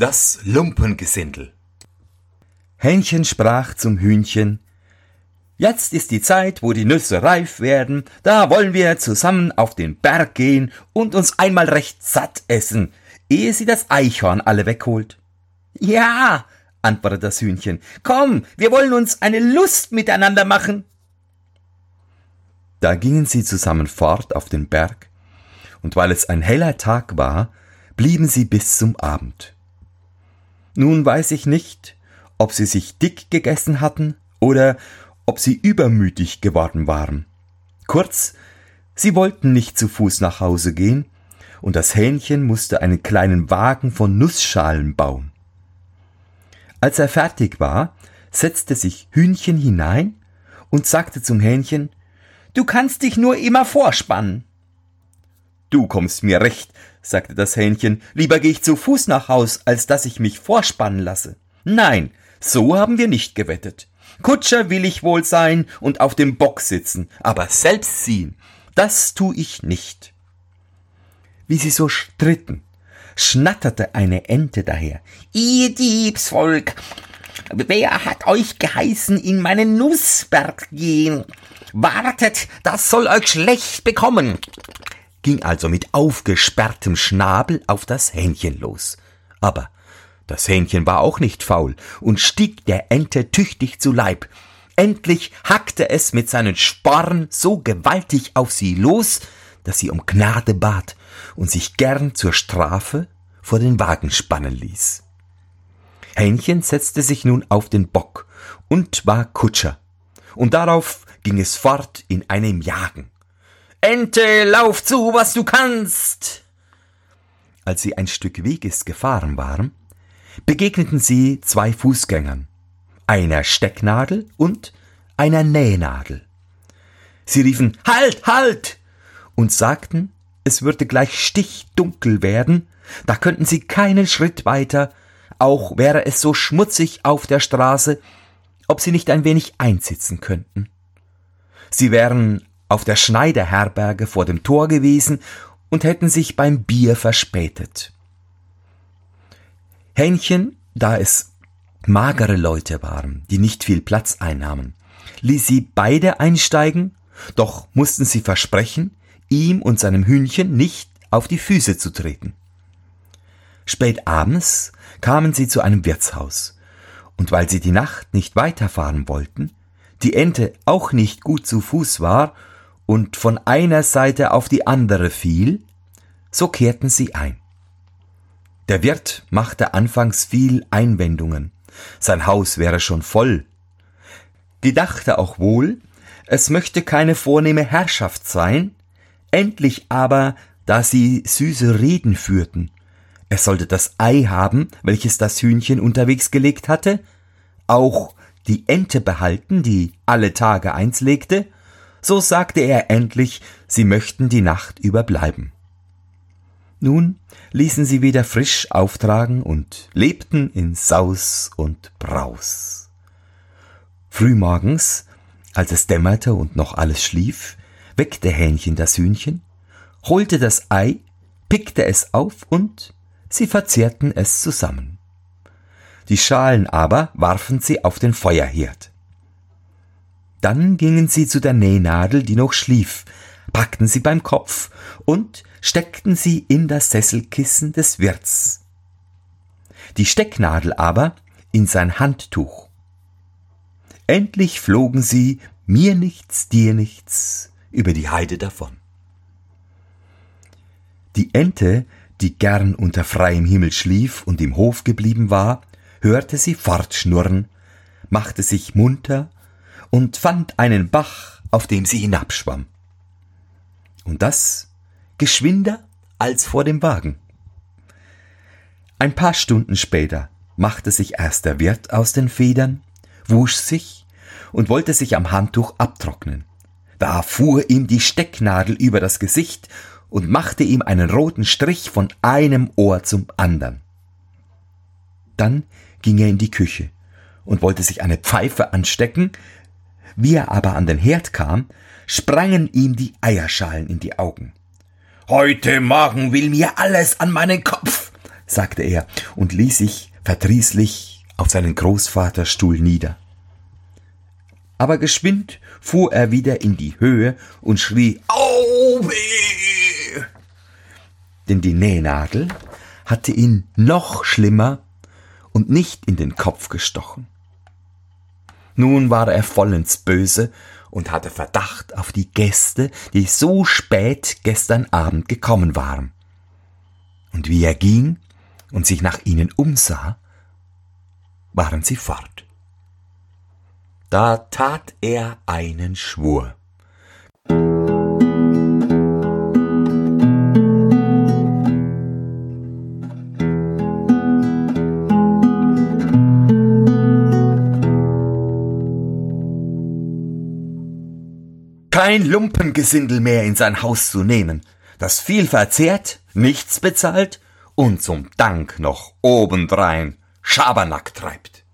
Das Lumpengesindel. Hähnchen sprach zum Hühnchen, Jetzt ist die Zeit, wo die Nüsse reif werden, da wollen wir zusammen auf den Berg gehen und uns einmal recht satt essen, ehe sie das Eichhorn alle wegholt. Ja, antwortete das Hühnchen, komm, wir wollen uns eine Lust miteinander machen. Da gingen sie zusammen fort auf den Berg, und weil es ein heller Tag war, blieben sie bis zum Abend. Nun weiß ich nicht, ob sie sich dick gegessen hatten oder ob sie übermütig geworden waren. Kurz, sie wollten nicht zu Fuß nach Hause gehen, und das Hähnchen musste einen kleinen Wagen von Nussschalen bauen. Als er fertig war, setzte sich Hühnchen hinein und sagte zum Hähnchen Du kannst dich nur immer vorspannen. Du kommst mir recht, sagte das Hähnchen, lieber gehe ich zu Fuß nach Haus, als dass ich mich vorspannen lasse. Nein, so haben wir nicht gewettet. Kutscher will ich wohl sein und auf dem Bock sitzen, aber selbst ziehen, das tu ich nicht. Wie sie so stritten, schnatterte eine Ente daher. Ihr Diebsvolk, wer hat euch geheißen, in meinen Nussberg gehen? Wartet, das soll euch schlecht bekommen ging also mit aufgesperrtem Schnabel auf das Hähnchen los. Aber das Hähnchen war auch nicht faul und stieg der Ente tüchtig zu Leib. Endlich hackte es mit seinen Sporn so gewaltig auf sie los, dass sie um Gnade bat und sich gern zur Strafe vor den Wagen spannen ließ. Hähnchen setzte sich nun auf den Bock und war Kutscher, und darauf ging es fort in einem Jagen. Ente, lauf zu, was du kannst! Als sie ein Stück Weges gefahren waren, begegneten sie zwei Fußgängern, einer Stecknadel und einer Nähnadel. Sie riefen Halt, halt! und sagten, es würde gleich stichdunkel werden, da könnten sie keinen Schritt weiter, auch wäre es so schmutzig auf der Straße, ob sie nicht ein wenig einsitzen könnten. Sie wären auf der Schneiderherberge vor dem Tor gewesen und hätten sich beim Bier verspätet. Hähnchen, da es magere Leute waren, die nicht viel Platz einnahmen, ließ sie beide einsteigen, doch mussten sie versprechen, ihm und seinem Hühnchen nicht auf die Füße zu treten. Spät abends kamen sie zu einem Wirtshaus, und weil sie die Nacht nicht weiterfahren wollten, die Ente auch nicht gut zu Fuß war und von einer Seite auf die andere fiel, so kehrten sie ein. Der Wirt machte anfangs viel Einwendungen, sein Haus wäre schon voll, gedachte auch wohl, es möchte keine vornehme Herrschaft sein, endlich aber, da sie süße Reden führten, er sollte das Ei haben, welches das Hühnchen unterwegs gelegt hatte, auch die Ente behalten, die alle Tage eins legte, so sagte er endlich, sie möchten die Nacht überbleiben. Nun ließen sie wieder frisch auftragen und lebten in Saus und Braus. Frühmorgens, als es dämmerte und noch alles schlief, weckte Hähnchen das Hühnchen, holte das Ei, pickte es auf und sie verzehrten es zusammen. Die Schalen aber warfen sie auf den Feuerherd. Dann gingen sie zu der Nähnadel, die noch schlief, packten sie beim Kopf und steckten sie in das Sesselkissen des Wirts. Die Stecknadel aber in sein Handtuch. Endlich flogen sie, mir nichts, dir nichts, über die Heide davon. Die Ente, die gern unter freiem Himmel schlief und im Hof geblieben war, hörte sie fortschnurren, machte sich munter und fand einen Bach, auf dem sie hinabschwamm. Und das geschwinder als vor dem Wagen. Ein paar Stunden später machte sich erst der Wirt aus den Federn, wusch sich und wollte sich am Handtuch abtrocknen. Da fuhr ihm die Stecknadel über das Gesicht und machte ihm einen roten Strich von einem Ohr zum andern. Dann ging er in die Küche und wollte sich eine Pfeife anstecken, wie er aber an den Herd kam, sprangen ihm die Eierschalen in die Augen. Heute Morgen will mir alles an meinen Kopf, sagte er und ließ sich verdrießlich auf seinen Großvaterstuhl nieder. Aber geschwind fuhr er wieder in die Höhe und schrie Au weh! Denn die Nähnadel hatte ihn noch schlimmer und nicht in den Kopf gestochen. Nun war er vollends böse und hatte Verdacht auf die Gäste, die so spät gestern Abend gekommen waren. Und wie er ging und sich nach ihnen umsah, waren sie fort. Da tat er einen Schwur. Kein Lumpengesindel mehr in sein Haus zu nehmen, das viel verzehrt, nichts bezahlt und zum Dank noch obendrein Schabernack treibt.